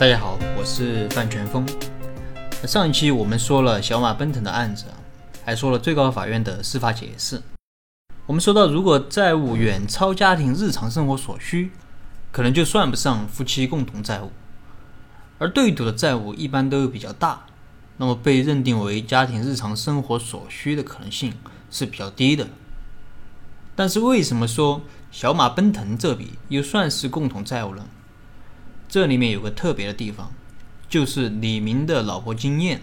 大家好，我是范全峰。上一期我们说了小马奔腾的案子，还说了最高法院的司法解释。我们说到，如果债务远超家庭日常生活所需，可能就算不上夫妻共同债务。而对赌的债务一般都比较大，那么被认定为家庭日常生活所需的可能性是比较低的。但是为什么说小马奔腾这笔又算是共同债务呢？这里面有个特别的地方，就是李明的老婆金燕，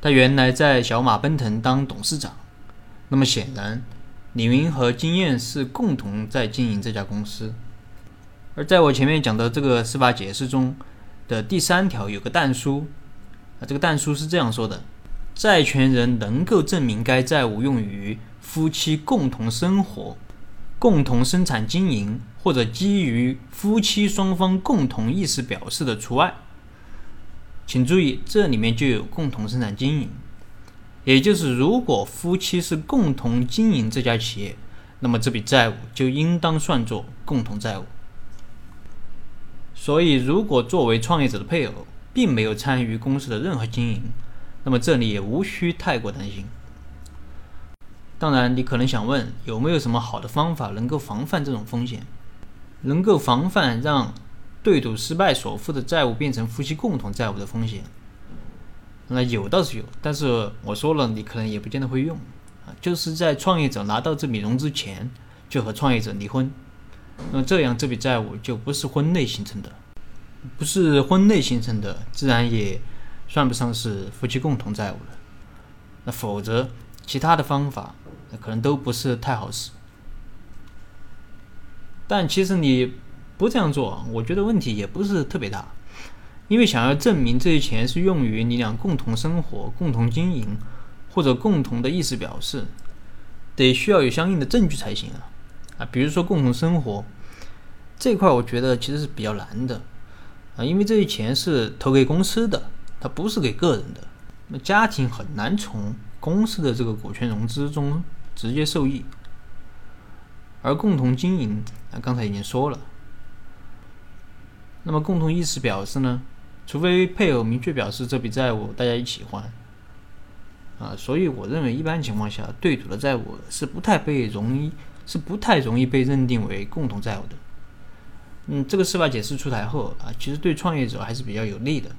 她原来在小马奔腾当董事长。那么显然，李明和金燕是共同在经营这家公司。而在我前面讲的这个司法解释中的第三条有个但书，啊，这个但书是这样说的：债权人能够证明该债务用于夫妻共同生活。共同生产经营或者基于夫妻双方共同意思表示的除外。请注意，这里面就有共同生产经营，也就是如果夫妻是共同经营这家企业，那么这笔债务就应当算作共同债务。所以，如果作为创业者的配偶并没有参与公司的任何经营，那么这里也无需太过担心。当然，你可能想问，有没有什么好的方法能够防范这种风险，能够防范让对赌失败所负的债务变成夫妻共同债务的风险？那有倒是有，但是我说了，你可能也不见得会用啊。就是在创业者拿到这笔融资前，就和创业者离婚，那这样这笔债务就不是婚内形成的，不是婚内形成的，自然也算不上是夫妻共同债务了。那否则，其他的方法。那可能都不是太好使，但其实你不这样做，我觉得问题也不是特别大，因为想要证明这些钱是用于你俩共同生活、共同经营或者共同的意思表示，得需要有相应的证据才行啊。啊，比如说共同生活这块，我觉得其实是比较难的。啊，因为这些钱是投给公司的，它不是给个人的，那家庭很难从公司的这个股权融资中。直接受益，而共同经营啊，刚才已经说了。那么共同意思表示呢？除非配偶明确表示这笔债务大家一起还啊，所以我认为一般情况下对赌的债务是不太被容易是不太容易被认定为共同债务的。嗯，这个司法解释出台后啊，其实对创业者还是比较有利的，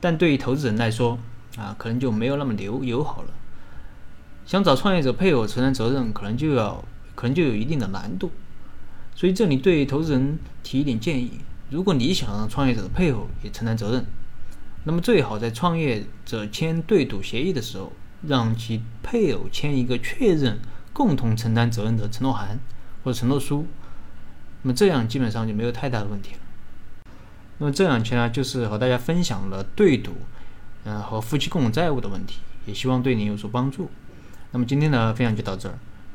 但对于投资人来说啊，可能就没有那么友友好了。想找创业者配偶承担责任，可能就要可能就有一定的难度，所以这里对投资人提一点建议：如果你想让创业者的配偶也承担责任，那么最好在创业者签对赌协议的时候，让其配偶签一个确认共同承担责任的承诺函或者承诺书，那么这样基本上就没有太大的问题了。那么这两期呢，就是和大家分享了对赌，嗯，和夫妻共同债务的问题，也希望对您有所帮助。那么今天的分享就到这儿。